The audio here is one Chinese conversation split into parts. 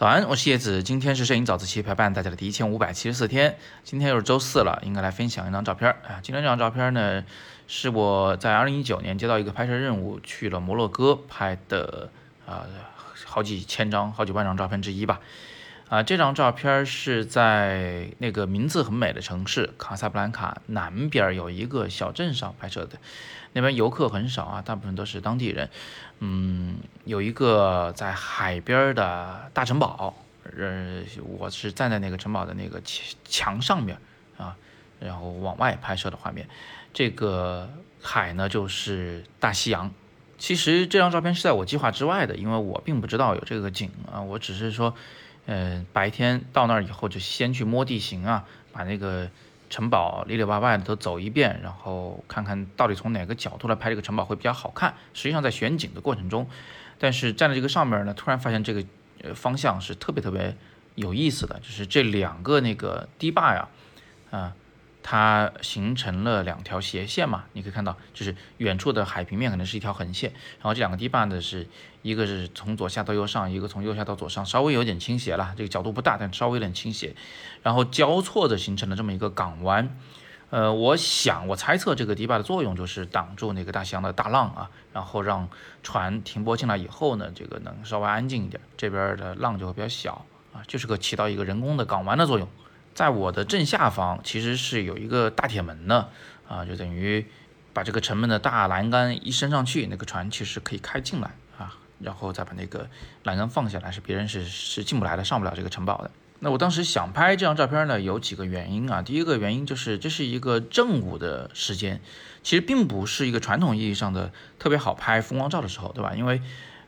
早安，我是叶子。今天是摄影早自习陪伴大家的第一千五百七十四天。今天又是周四了，应该来分享一张照片啊。今天这张照片呢，是我在二零一九年接到一个拍摄任务，去了摩洛哥拍的啊，好几千张、好几万张照片之一吧。啊，这张照片是在那个名字很美的城市卡萨布兰卡南边有一个小镇上拍摄的，那边游客很少啊，大部分都是当地人。嗯，有一个在海边的大城堡，呃，我是站在那个城堡的那个墙墙上面啊，然后往外拍摄的画面。这个海呢，就是大西洋。其实这张照片是在我计划之外的，因为我并不知道有这个景啊，我只是说。嗯，白天到那儿以后就先去摸地形啊，把那个城堡里里外外的都走一遍，然后看看到底从哪个角度来拍这个城堡会比较好看。实际上在选景的过程中，但是站在这个上面呢，突然发现这个呃方向是特别特别有意思的，就是这两个那个堤坝呀，啊。它形成了两条斜线嘛，你可以看到，就是远处的海平面可能是一条横线，然后这两个堤坝呢是一个是从左下到右上，一个从右下到左上，稍微有点倾斜了，这个角度不大，但稍微有点倾斜，然后交错的形成了这么一个港湾。呃，我想我猜测这个堤坝的作用就是挡住那个大西洋的大浪啊，然后让船停泊进来以后呢，这个能稍微安静一点，这边的浪就会比较小啊，就是个起到一个人工的港湾的作用。在我的正下方，其实是有一个大铁门的，啊，就等于把这个城门的大栏杆一升上去，那个船其实可以开进来啊，然后再把那个栏杆放下来，是别人是是进不来的，上不了这个城堡的。那我当时想拍这张照片呢，有几个原因啊。第一个原因就是这是一个正午的时间，其实并不是一个传统意义上的特别好拍风光照的时候，对吧？因为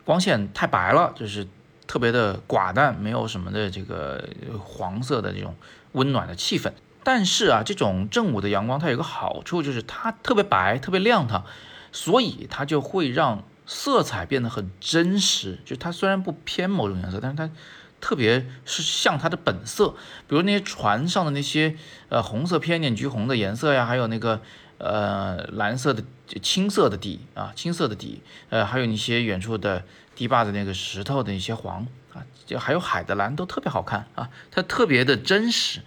光线太白了，就是。特别的寡淡，没有什么的这个黄色的这种温暖的气氛。但是啊，这种正午的阳光它有个好处，就是它特别白，特别亮堂，所以它就会让色彩变得很真实。就它虽然不偏某种颜色，但是它特别是像它的本色。比如那些船上的那些呃红色偏点橘红的颜色呀，还有那个呃蓝色的青色的底啊，青色的底，呃还有一些远处的。堤坝的那个石头的一些黄啊，就还有海的蓝都特别好看啊，它特别的真实，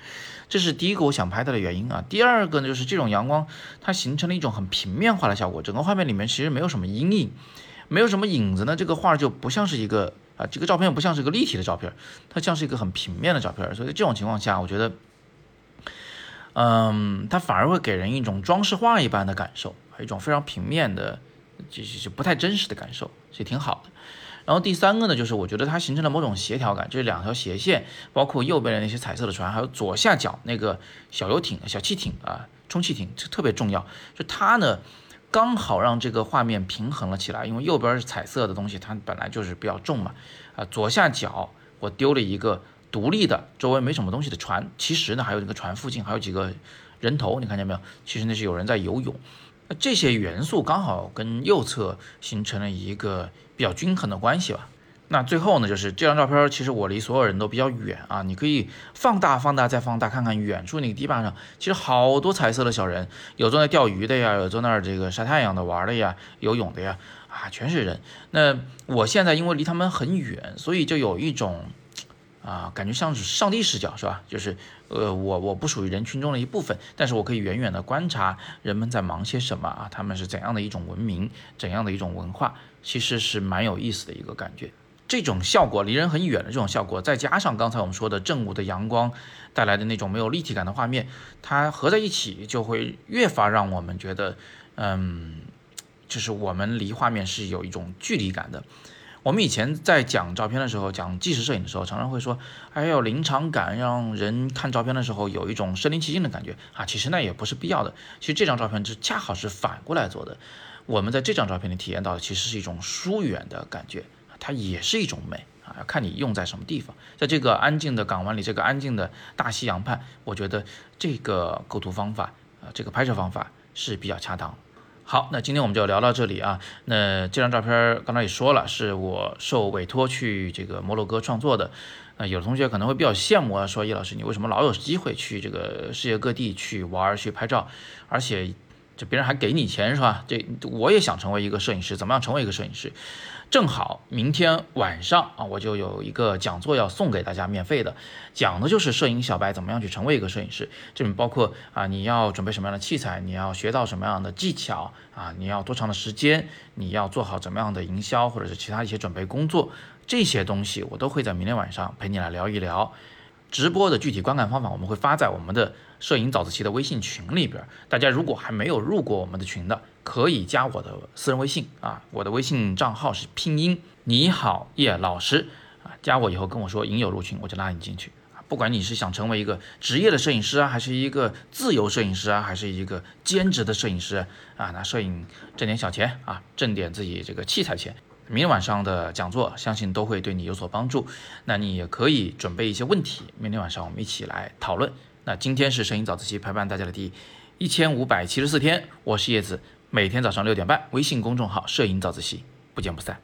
这是第一个我想拍它的原因啊。第二个呢，就是这种阳光它形成了一种很平面化的效果，整个画面里面其实没有什么阴影，没有什么影子呢，这个画就不像是一个啊，这个照片不像是一个立体的照片，它像是一个很平面的照片，所以这种情况下，我觉得，嗯，它反而会给人一种装饰画一般的感受，一种非常平面的。就是不太真实的感受，所以挺好的。然后第三个呢，就是我觉得它形成了某种协调感，就是两条斜线，包括右边的那些彩色的船，还有左下角那个小游艇、小汽艇啊，充气艇，这特别重要。就它呢，刚好让这个画面平衡了起来，因为右边是彩色的东西，它本来就是比较重嘛。啊，左下角我丢了一个独立的，周围没什么东西的船，其实呢，还有这个船附近还有几个人头，你看见没有？其实那是有人在游泳。那这些元素刚好跟右侧形成了一个比较均衡的关系吧。那最后呢，就是这张照片，其实我离所有人都比较远啊，你可以放大、放大再放大，看看远处那个堤坝上，其实好多彩色的小人，有坐那钓鱼的呀，有坐那儿这个晒太阳的玩的呀，游泳的呀，啊，全是人。那我现在因为离他们很远，所以就有一种。啊，感觉像是上帝视角，是吧？就是，呃，我我不属于人群中的一部分，但是我可以远远的观察人们在忙些什么啊，他们是怎样的一种文明，怎样的一种文化，其实是蛮有意思的一个感觉。这种效果离人很远的这种效果，再加上刚才我们说的正午的阳光带来的那种没有立体感的画面，它合在一起就会越发让我们觉得，嗯，就是我们离画面是有一种距离感的。我们以前在讲照片的时候，讲纪实摄影的时候，常常会说，哎，要临场感，让人看照片的时候有一种身临其境的感觉啊。其实那也不是必要的。其实这张照片是恰好是反过来做的。我们在这张照片里体验到的，其实是一种疏远的感觉，它也是一种美啊。要看你用在什么地方。在这个安静的港湾里，这个安静的大西洋畔，我觉得这个构图方法啊，这个拍摄方法是比较恰当。好，那今天我们就聊到这里啊。那这张照片刚才也说了，是我受委托去这个摩洛哥创作的。那有的同学可能会比较羡慕啊，说叶老师你为什么老有机会去这个世界各地去玩去拍照，而且这别人还给你钱是吧？这我也想成为一个摄影师，怎么样成为一个摄影师？正好明天晚上啊，我就有一个讲座要送给大家，免费的，讲的就是摄影小白怎么样去成为一个摄影师。这里面包括啊，你要准备什么样的器材，你要学到什么样的技巧啊，你要多长的时间，你要做好怎么样的营销或者是其他一些准备工作，这些东西我都会在明天晚上陪你来聊一聊。直播的具体观看方法，我们会发在我们的摄影早自习的微信群里边。大家如果还没有入过我们的群的，可以加我的私人微信啊，我的微信账号是拼音你好叶老师啊，加我以后跟我说“影友入群”，我就拉你进去啊。不管你是想成为一个职业的摄影师啊，还是一个自由摄影师啊，还是一个兼职的摄影师啊，拿摄影挣点小钱啊，挣点自己这个器材钱。明天晚上的讲座，相信都会对你有所帮助。那你也可以准备一些问题，明天晚上我们一起来讨论。那今天是摄影早自习陪伴大家的第一千五百七十四天，我是叶子，每天早上六点半，微信公众号“摄影早自习”，不见不散。